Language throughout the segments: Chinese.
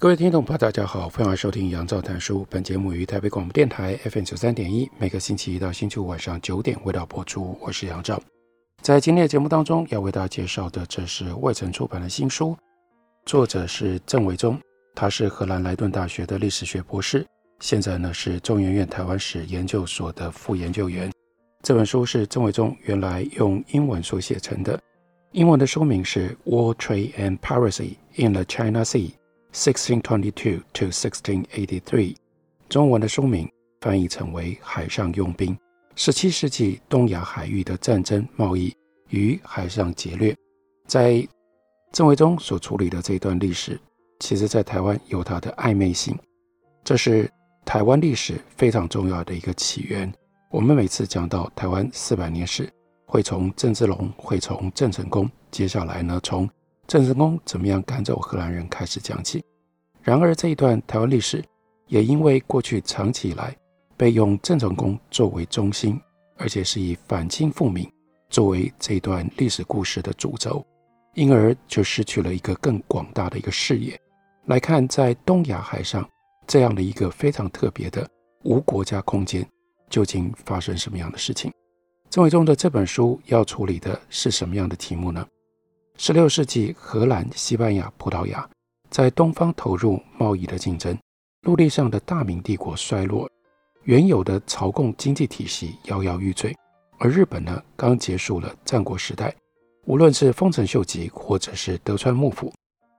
各位听众朋友，大家好，欢迎收听杨照谈书。本节目于台北广播电台 FM 九三点一，每个星期一到星期五晚上九点为大家播出。我是杨照。在今天的节目当中，要为大家介绍的，这是外城出版的新书，作者是郑维中，他是荷兰莱顿大学的历史学博士，现在呢是中研院台湾史研究所的副研究员。这本书是郑维中原来用英文所写成的，英文的书名是《War, Trade and Piracy in the China Sea》。1622 to 1683，中文的书名翻译成为《海上佣兵：十七世纪东亚海域的战争、贸易与海上劫掠》。在郑维中所处理的这一段历史，其实在台湾有它的暧昧性。这是台湾历史非常重要的一个起源。我们每次讲到台湾四百年史，会从郑芝龙，会从郑成功，接下来呢，从郑成功怎么样赶走荷兰人开始讲起。然而这一段台湾历史，也因为过去长期以来被用郑成功作为中心，而且是以反清复明作为这一段历史故事的主轴，因而就失去了一个更广大的一个视野来看，在东亚海上这样的一个非常特别的无国家空间，究竟发生什么样的事情？郑维中的这本书要处理的是什么样的题目呢？十六世纪荷兰、西班牙、葡萄牙。在东方投入贸易的竞争，陆地上的大明帝国衰落，原有的朝贡经济体系摇摇欲坠。而日本呢，刚结束了战国时代，无论是丰臣秀吉或者是德川幕府，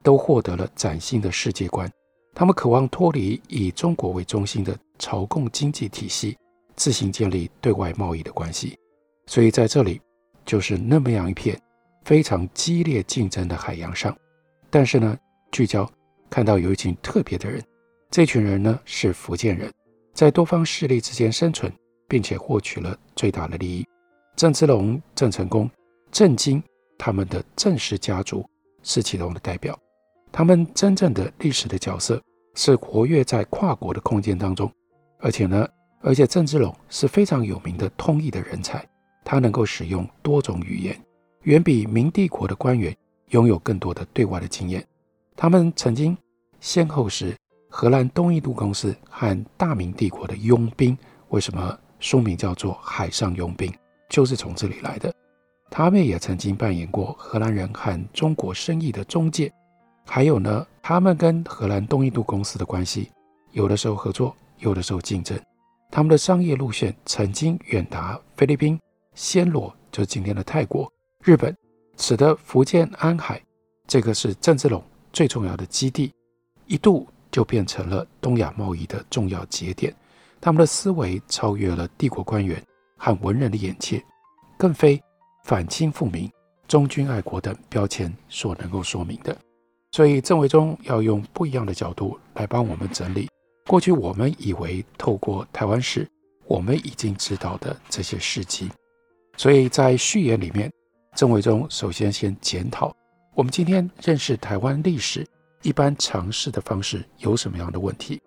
都获得了崭新的世界观。他们渴望脱离以中国为中心的朝贡经济体系，自行建立对外贸易的关系。所以在这里，就是那么样一片非常激烈竞争的海洋上。但是呢，聚焦看到有一群特别的人，这群人呢是福建人，在多方势力之间生存，并且获取了最大的利益。郑芝龙、郑成功、郑经他们的郑氏家族是其中的代表。他们真正的历史的角色是活跃在跨国的空间当中，而且呢，而且郑芝龙是非常有名的通译的人才，他能够使用多种语言，远比明帝国的官员拥有更多的对外的经验。他们曾经先后是荷兰东印度公司和大明帝国的佣兵。为什么书名叫做《海上佣兵》？就是从这里来的。他们也曾经扮演过荷兰人和中国生意的中介。还有呢，他们跟荷兰东印度公司的关系，有的时候合作，有的时候竞争。他们的商业路线曾经远达菲律宾、暹罗，就是今天的泰国、日本，使得福建安海，这个是郑芝龙。最重要的基地，一度就变成了东亚贸易的重要节点。他们的思维超越了帝国官员和文人的眼界，更非反清复明、忠君爱国等标签所能够说明的。所以郑维中要用不一样的角度来帮我们整理过去我们以为透过台湾史我们已经知道的这些事迹。所以在序言里面，郑伟中首先先检讨。我们今天认识台湾历史一般尝试的方式有什么样的问题？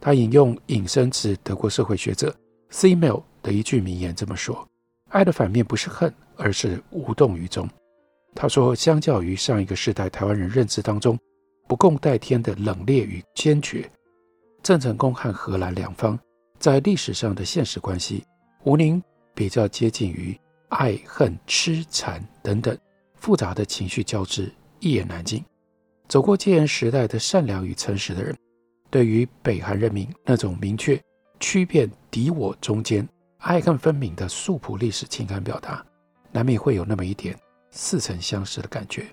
他引用引申自德国社会学者 Simmel 的一句名言这么说：“爱的反面不是恨，而是无动于衷。”他说，相较于上一个世代台湾人认知当中不共戴天的冷冽与坚决，郑成功和荷兰两方在历史上的现实关系，吴宁比较接近于爱恨痴缠等等。复杂的情绪交织，一言难尽。走过戒严时代的善良与诚实的人，对于北韩人民那种明确区辨敌我中间爱恨分明的素朴历史情感表达，难免会有那么一点似曾相识的感觉。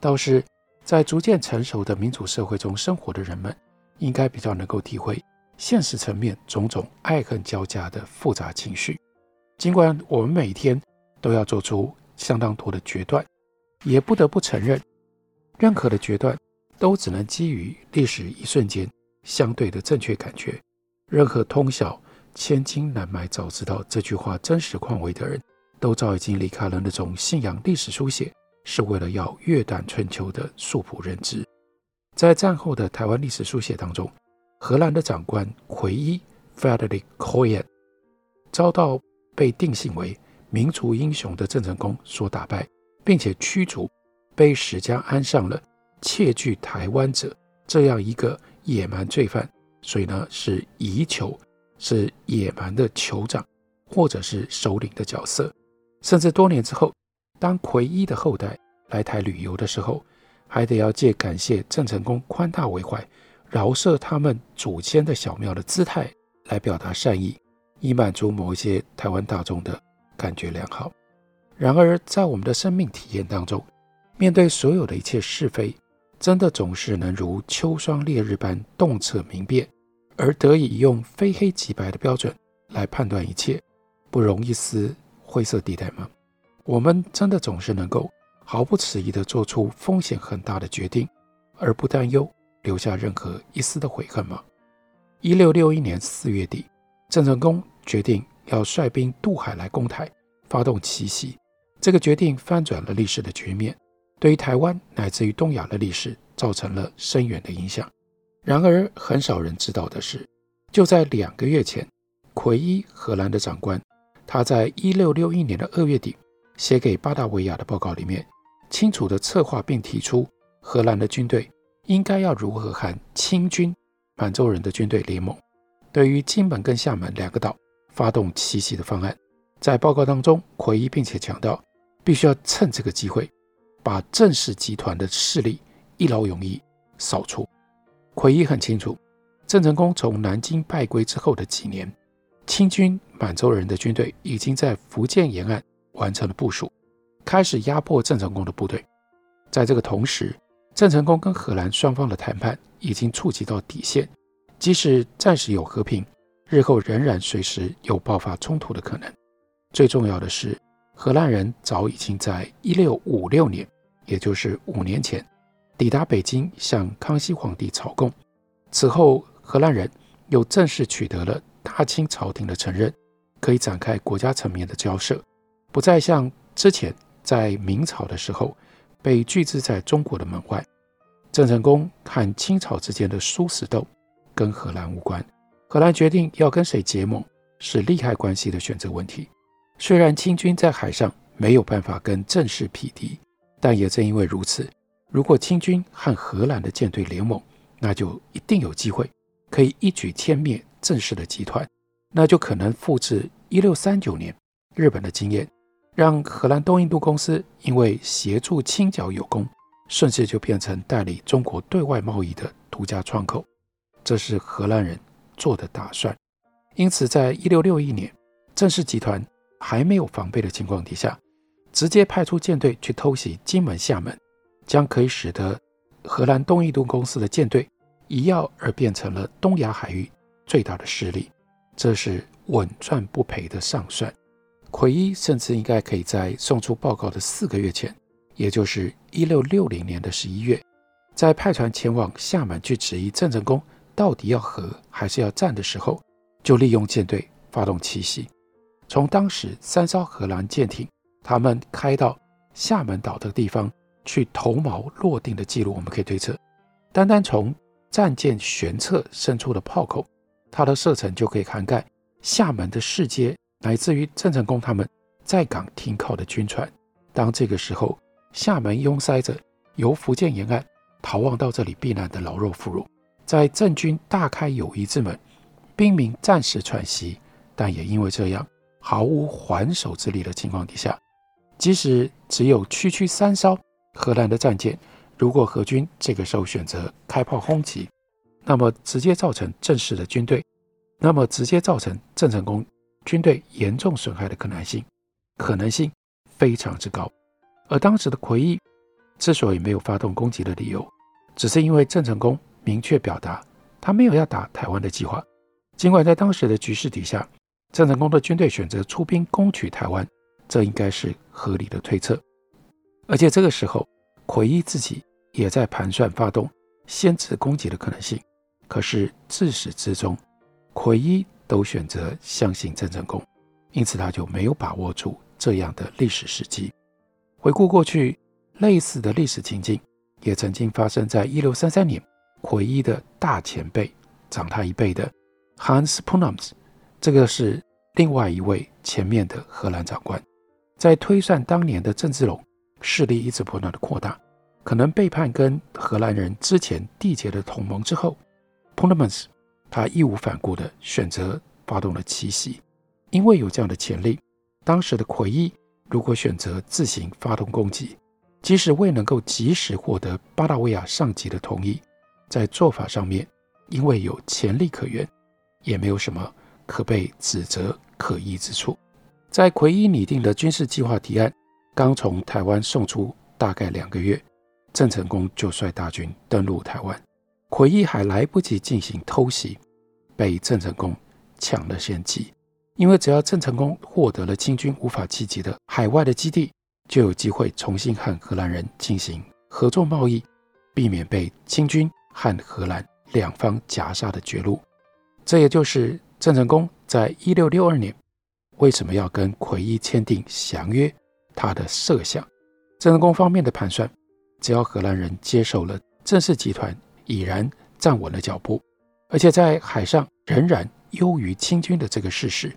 倒是在逐渐成熟的民主社会中生活的人们，应该比较能够体会现实层面种种爱恨交加的复杂情绪。尽管我们每天都要做出相当多的决断。也不得不承认，任何的决断都只能基于历史一瞬间相对的正确感觉。任何通晓“千金难买早知道”这句话真实况味的人，都早已经离开了那种信仰历史书写是为了要阅览春秋的素朴认知。在战后的台湾历史书写当中，荷兰的长官奎伊 （Frederik Coyen） 遭到被定性为民族英雄的郑成功所打败，并且驱逐，被史家安上了窃据台湾者这样一个野蛮罪犯，所以呢是夷酋，是野蛮的酋长或者是首领的角色。甚至多年之后，当奎伊的后代来台旅游的时候，还得要借感谢郑成功宽大为怀、饶赦他们祖先的小庙的姿态来表达善意，以满足某一些台湾大众的感觉良好。然而，在我们的生命体验当中，面对所有的一切是非，真的总是能如秋霜烈日般洞彻明辨，而得以用非黑即白的标准来判断一切，不容一丝灰色地带吗？我们真的总是能够毫不迟疑地做出风险很大的决定，而不担忧留下任何一丝的悔恨吗？一六六一年四月底，郑成功决定要率兵渡海来攻台，发动奇袭。这个决定翻转了历史的局面，对于台湾乃至于东亚的历史造成了深远的影响。然而，很少人知道的是，就在两个月前，奎伊荷兰的长官，他在一六六一年的二月底写给巴达维亚的报告里面，清楚地策划并提出荷兰的军队应该要如何和清军满洲人的军队联盟，对于金门跟厦门两个岛发动奇袭的方案。在报告当中，奎伊并且强调。必须要趁这个机会，把郑氏集团的势力一劳永逸扫除。奎伊很清楚，郑成功从南京败归之后的几年，清军满洲人的军队已经在福建沿岸完成了部署，开始压迫郑成功的部队。在这个同时，郑成功跟荷兰双方的谈判已经触及到底线，即使暂时有和平，日后仍然随时有爆发冲突的可能。最重要的是，荷兰人早已经在一六五六年，也就是五年前，抵达北京向康熙皇帝朝贡。此后，荷兰人又正式取得了大清朝廷的承认，可以展开国家层面的交涉，不再像之前在明朝的时候被拒之在中国的门外。郑成功和清朝之间的殊死斗跟荷兰无关，荷兰决定要跟谁结盟是利害关系的选择问题。虽然清军在海上没有办法跟郑氏匹敌，但也正因为如此，如果清军和荷兰的舰队联盟，那就一定有机会可以一举歼灭郑氏的集团，那就可能复制一六三九年日本的经验，让荷兰东印度公司因为协助清剿有功，顺势就变成代理中国对外贸易的独家窗口。这是荷兰人做的打算。因此，在一六六一年，郑氏集团。还没有防备的情况底下，直接派出舰队去偷袭金门、厦门，将可以使得荷兰东印度公司的舰队一跃而变成了东亚海域最大的势力。这是稳赚不赔的上算。奎伊甚至应该可以在送出报告的四个月前，也就是一六六零年的十一月，在派船前往厦门去质疑郑成功到底要和还是要战的时候，就利用舰队发动奇袭。从当时三艘荷兰舰艇，他们开到厦门岛的地方去投锚落定的记录，我们可以推测，单单从战舰舷侧伸出的炮口，它的射程就可以涵盖厦门的市街，乃至于郑成功他们在港停靠的军船。当这个时候，厦门拥塞着由福建沿岸逃亡到这里避难的老弱妇孺，在郑军大开友谊之门，兵民暂时喘息，但也因为这样。毫无还手之力的情况底下，即使只有区区三艘荷兰的战舰，如果荷军这个时候选择开炮轰击，那么直接造成郑氏的军队，那么直接造成郑成功军队严重损害的可能性，可能性非常之高。而当时的奎伊之所以没有发动攻击的理由，只是因为郑成功明确表达他没有要打台湾的计划，尽管在当时的局势底下。郑成功的军队选择出兵攻取台湾，这应该是合理的推测。而且这个时候，奎伊自己也在盘算发动先制攻击的可能性。可是自始至终，奎伊都选择相信郑成功，因此他就没有把握住这样的历史时机。回顾过去，类似的历史情境也曾经发生在一六三三年，奎伊的大前辈，长他一辈的 Hans p o n a m s 这个是另外一位前面的荷兰长官，在推算当年的郑芝龙势力一直不断的扩大，可能背叛跟荷兰人之前缔结的同盟之后。Ponants 他义无反顾地选择发动了奇袭，因为有这样的潜力。当时的奎伊如果选择自行发动攻击，即使未能够及时获得巴达维亚上级的同意，在做法上面，因为有潜力可原，也没有什么可被指责可疑之处。在奎伊拟定的军事计划提案刚从台湾送出大概两个月，郑成功就率大军登陆台湾。奎伊还来不及进行偷袭，被郑成功抢了先机。因为只要郑成功获得了清军无法企及的海外的基地，就有机会重新和荷兰人进行合作贸易，避免被清军和荷兰两方夹杀的绝路。这也就是郑成功在一六六二年为什么要跟奎伊签订降约，他的设想。郑成功方面的盘算，只要荷兰人接受了郑氏集团。已然站稳了脚步，而且在海上仍然优于清军的这个事实，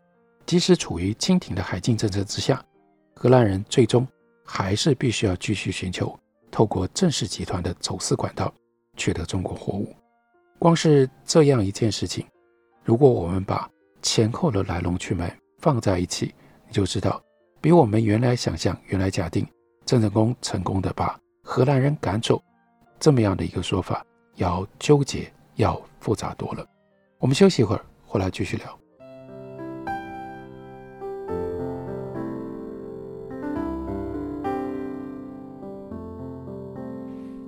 即使处于清廷的海禁政策之下，荷兰人最终还是必须要继续寻求透过郑氏集团的走私管道取得中国货物。光是这样一件事情，如果我们把前后的来龙去脉放在一起，你就知道，比我们原来想象、原来假定郑成功成功的把荷兰人赶走这么样的一个说法。要纠结，要复杂多了。我们休息一会儿，回来继续聊。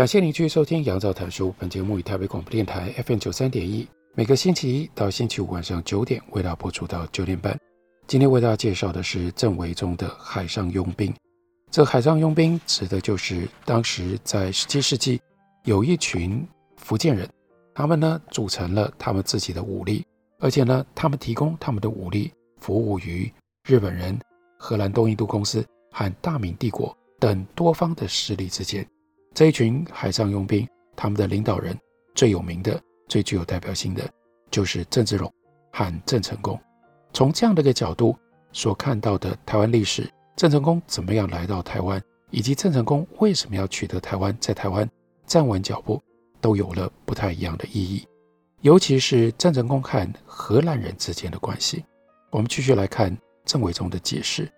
感谢您继续收听《杨照谈书》。本节目以台北广播电台 FM 九三点一，每个星期一到星期五晚上九点为大家播出到九点半。今天为大家介绍的是郑维中的海上佣兵。这海上佣兵指的就是当时在十七世纪有一群福建人，他们呢组成了他们自己的武力，而且呢他们提供他们的武力服务于日本人、荷兰东印度公司和大明帝国等多方的势力之间。这一群海上佣兵，他们的领导人最有名的、最具有代表性的就是郑芝龙和郑成功。从这样的一个角度所看到的台湾历史，郑成功怎么样来到台湾，以及郑成功为什么要取得台湾，在台湾站稳脚步，都有了不太一样的意义。尤其是郑成功和荷兰人之间的关系，我们继续来看郑维中的解释。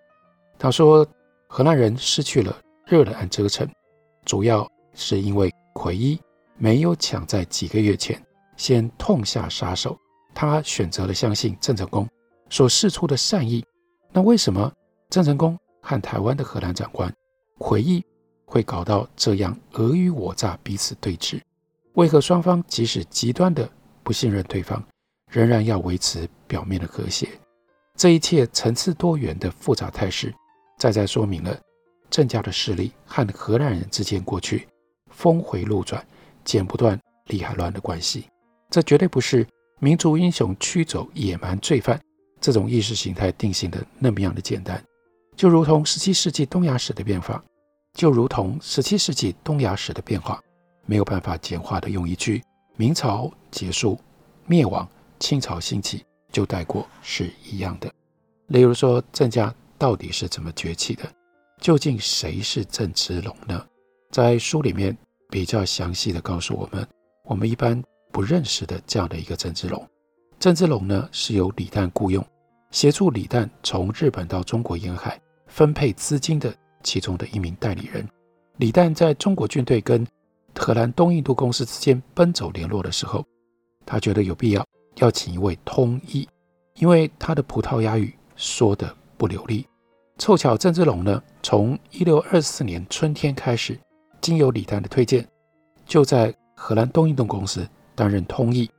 他说，荷兰人失去了热兰遮城，主要是因为奎伊没有抢在几个月前先痛下杀手，他选择了相信郑成功。所示出的善意，那为什么郑成功和台湾的荷兰长官奎伊会搞到这样尔虞我诈、彼此对峙？为何双方即使极端的不信任对方，仍然要维持表面的和谐？这一切层次多元的复杂态势，再再说明了郑家的势力和荷兰人之间过去峰回路转、剪不断、理还乱的关系。这绝对不是民族英雄驱走野蛮罪犯。这种意识形态定性的那么样的简单，就如同十七世纪东亚史的变化，就如同十七世纪东亚史的变化，没有办法简化的用一句“明朝结束、灭亡、清朝兴起”就带过是一样的。例如说，郑家到底是怎么崛起的？究竟谁是郑芝龙呢？在书里面比较详细的告诉我们，我们一般不认识的这样的一个郑芝龙。郑芝龙呢，是由李旦雇佣，协助李旦从日本到中国沿海分配资金的其中的一名代理人。李旦在中国军队跟荷兰东印度公司之间奔走联络的时候，他觉得有必要要请一位通译，因为他的葡萄牙语说的不流利。凑巧郑芝龙呢，从一六二四年春天开始，经由李旦的推荐，就在荷兰东印度公司担任通译。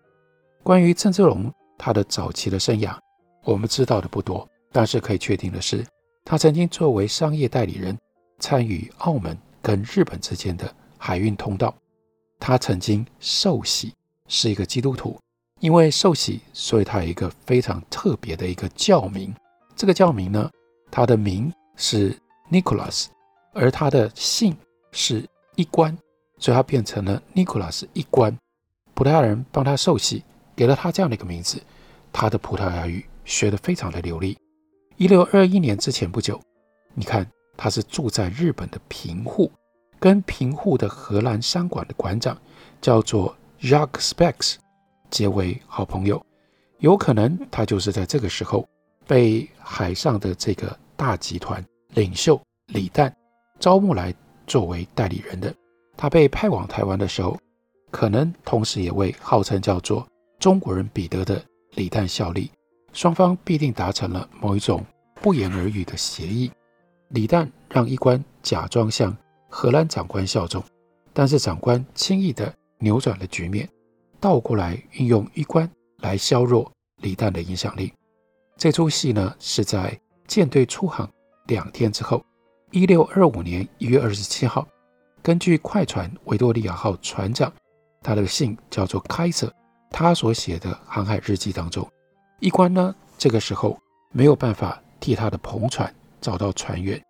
关于郑芝龙他的早期的生涯，我们知道的不多，但是可以确定的是，他曾经作为商业代理人，参与澳门跟日本之间的海运通道。他曾经受洗，是一个基督徒，因为受洗，所以他有一个非常特别的一个教名。这个教名呢，他的名是 Nicholas，而他的姓是一关，所以他变成了 Nicholas 一关。葡萄牙人帮他受洗，给了他这样的一个名字。他的葡萄牙语学得非常的流利。一六二一年之前不久，你看他是住在日本的平户，跟平户的荷兰商馆的馆长叫做 Jacques Spex 结为好朋友。有可能他就是在这个时候被海上的这个。大集团领袖李旦招募来作为代理人的，他被派往台湾的时候，可能同时也为号称叫做中国人彼得的李旦效力，双方必定达成了某一种不言而喻的协议。李旦让一关假装向荷兰长官效忠，但是长官轻易地扭转了局面，倒过来运用一关来削弱李旦的影响力。这出戏呢是在。舰队出航两天之后，一六二五年一月二十七号，根据快船维多利亚号船长，他的姓叫做开瑟，他所写的航海日记当中，一关呢这个时候没有办法替他的篷船找到船员，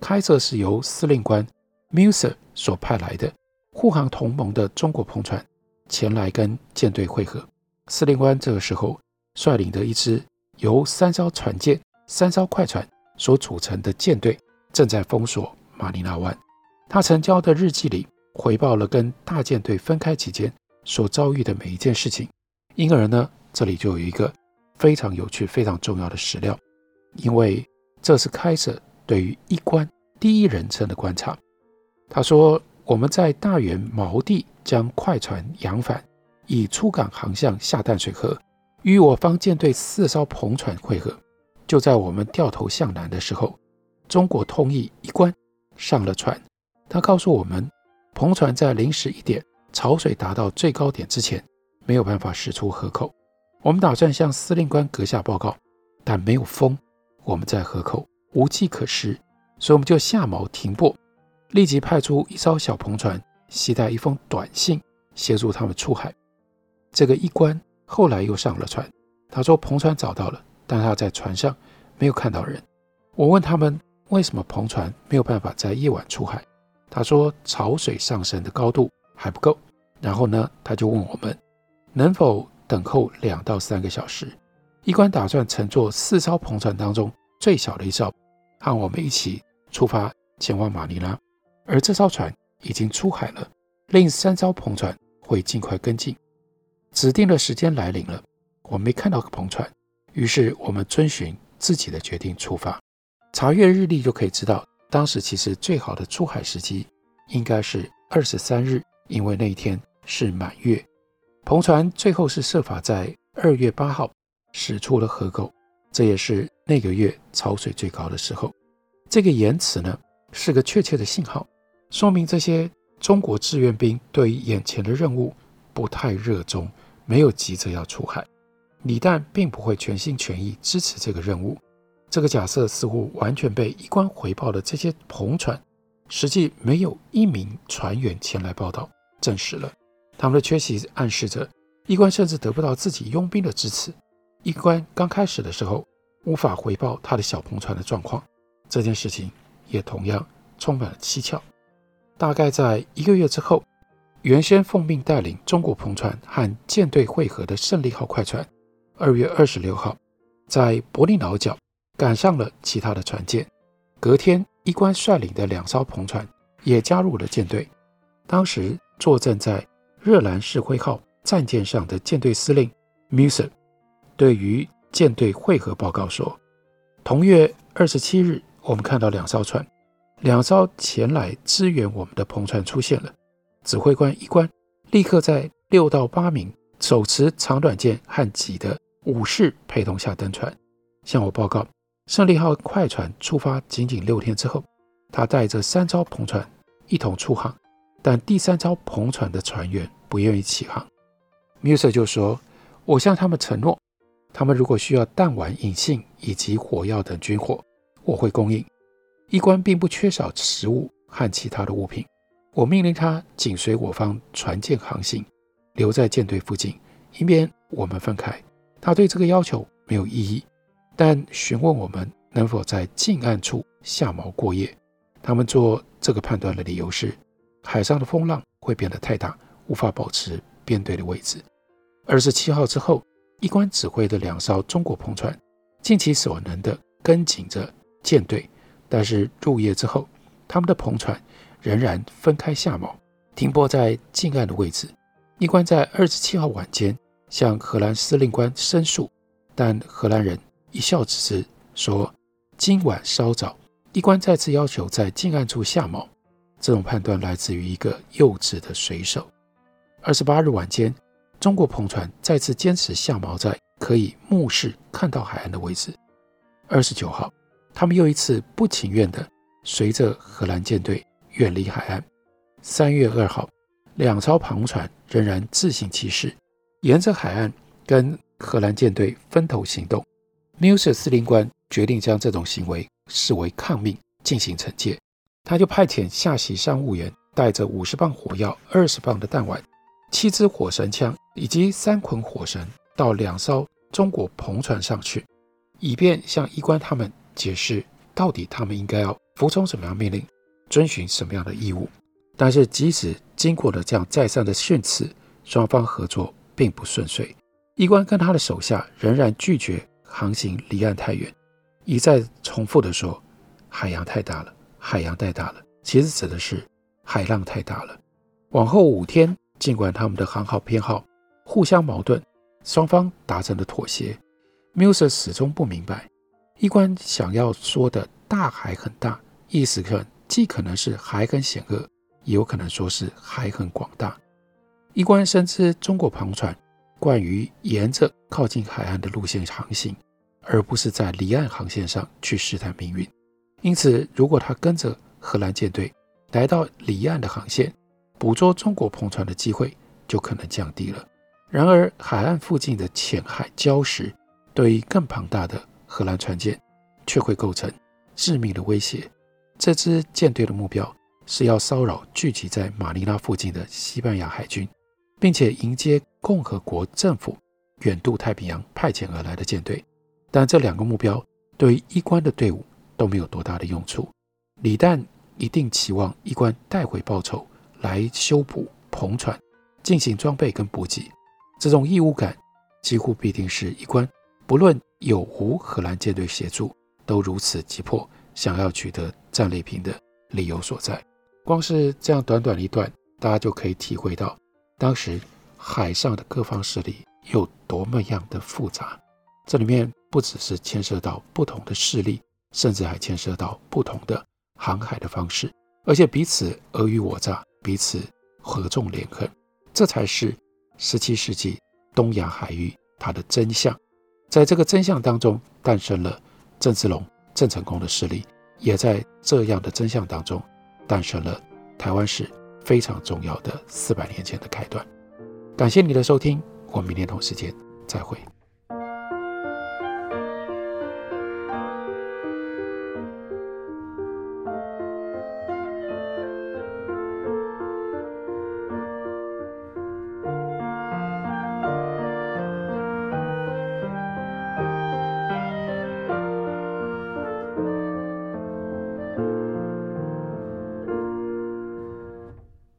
开瑟是由司令官 Muser 所派来的护航同盟的中国篷船前来跟舰队会合，司令官这个时候率领的一支由三艘船舰。三艘快船所组成的舰队正在封锁马尼拉湾。他曾交的日记里回报了跟大舰队分开期间所遭遇的每一件事情。因而呢，这里就有一个非常有趣、非常重要的史料，因为这是开瑟对于一关第一人称的观察。他说：“我们在大员锚地将快船扬帆，以出港航向下淡水河，与我方舰队四艘篷船会合。”就在我们掉头向南的时候，中国通译一关上了船。他告诉我们，篷船在零时一点潮水达到最高点之前，没有办法驶出河口。我们打算向司令官阁下报告，但没有风，我们在河口无计可施，所以我们就下锚停泊，立即派出一艘小篷船，携带一封短信协助他们出海。这个一关后来又上了船，他说篷船找到了。但他在船上没有看到人。我问他们为什么篷船没有办法在夜晚出海，他说潮水上升的高度还不够。然后呢，他就问我们能否等候两到三个小时。一关打算乘坐四艘篷船当中最小的一艘，和我们一起出发前往马尼拉。而这艘船已经出海了，另三艘篷船会尽快跟进。指定的时间来临了，我没看到个篷船。于是我们遵循自己的决定出发，查阅日历就可以知道，当时其实最好的出海时机应该是二十三日，因为那一天是满月。篷船最后是设法在二月八号驶出了河口，这也是那个月潮水最高的时候。这个言辞呢，是个确切的信号，说明这些中国志愿兵对于眼前的任务不太热衷，没有急着要出海。李旦并不会全心全意支持这个任务，这个假设似乎完全被一关回报的这些篷船，实际没有一名船员前来报道，证实了他们的缺席暗示着一关甚至得不到自己佣兵的支持。一关刚开始的时候无法回报他的小篷船的状况，这件事情也同样充满了蹊跷。大概在一个月之后，原先奉命带领中国篷船和舰队会合的胜利号快船。二月二十六号，在伯利瑙角赶上了其他的船舰。隔天，一关率领的两艘篷船也加入了舰队。当时坐镇在热兰士辉号战舰上的舰队司令 Muser 对于舰队会合报告说：同月二十七日，我们看到两艘船，两艘前来支援我们的篷船出现了。指挥官一关立刻在六到八名手持长短剑和戟的武士陪同下登船，向我报告：胜利号快船出发仅仅六天之后，他带着三艘篷船一同出航，但第三艘篷船的船员不愿意起航。Muser 就说：“我向他们承诺，他们如果需要弹丸、引信以及火药等军火，我会供应。一关并不缺少食物和其他的物品。我命令他紧随我方船舰航行，留在舰队附近，以免我们分开。他对这个要求没有异议，但询问我们能否在近岸处下锚过夜。”他们做这个判断的理由是，海上的风浪会变得太大，无法保持编队的位置。二十七号之后，一关指挥的两艘中国篷船尽其所能地跟紧着舰队，但是入夜之后，他们的篷船仍然分开下锚，停泊在近岸的位置。一关在二十七号晚间向荷兰司令官申诉，但荷兰人一笑置之，说今晚稍早。一关再次要求在近岸处下锚，这种判断来自于一个幼稚的水手。二十八日晚间，中国篷船再次坚持下锚在可以目视看到海岸的位置。二十九号，他们又一次不情愿地随着荷兰舰队远离海岸。三月二号，两艘篷船仍然自行其事，沿着海岸跟荷兰舰队分头行动。Muse 司令官决定将这种行为。视为抗命，进行惩戒，他就派遣下席商务员带着五十磅火药、二十磅的弹丸、七支火神枪以及三捆火绳到两艘中国篷船上去，以便向医官他们解释到底他们应该要服从什么样命令，遵循什么样的义务。但是，即使经过了这样再三的训斥，双方合作并不顺遂。伊关跟他的手下仍然拒绝航行离岸太远。一再重复地说：“海洋太大了，海洋太大了。”其实指的是海浪太大了。往后五天，尽管他们的航号偏好互相矛盾，双方达成了妥协。Muser 始终不明白，伊关想要说的大海很大，意思可既可能是海很险恶，也有可能说是海很广大。伊关深知中国篷船惯于沿着靠近海岸的路线航行。而不是在离岸航线上去试探命运，因此，如果他跟着荷兰舰队来到离岸的航线，捕捉中国篷船的机会就可能降低了。然而，海岸附近的浅海礁石对于更庞大的荷兰船舰却会构成致命的威胁。这支舰队的目标是要骚扰聚集在马尼拉附近的西班牙海军，并且迎接共和国政府远渡太平洋派遣而来的舰队。但这两个目标对于一关的队伍都没有多大的用处。李旦一定期望一关带回报酬来修补篷船、进行装备跟补给。这种义务感几乎必定是一关不论有无荷兰舰队协助，都如此急迫想要取得战利品的理由所在。光是这样短短一段，大家就可以体会到当时海上的各方势力有多么样的复杂。这里面。不只是牵涉到不同的势力，甚至还牵涉到不同的航海的方式，而且彼此尔虞我诈，彼此合纵连横，这才是十七世纪东亚海域它的真相。在这个真相当中，诞生了郑芝龙、郑成功的势力，也在这样的真相当中，诞生了台湾史非常重要的四百年前的开端。感谢你的收听，我们明天同时间再会。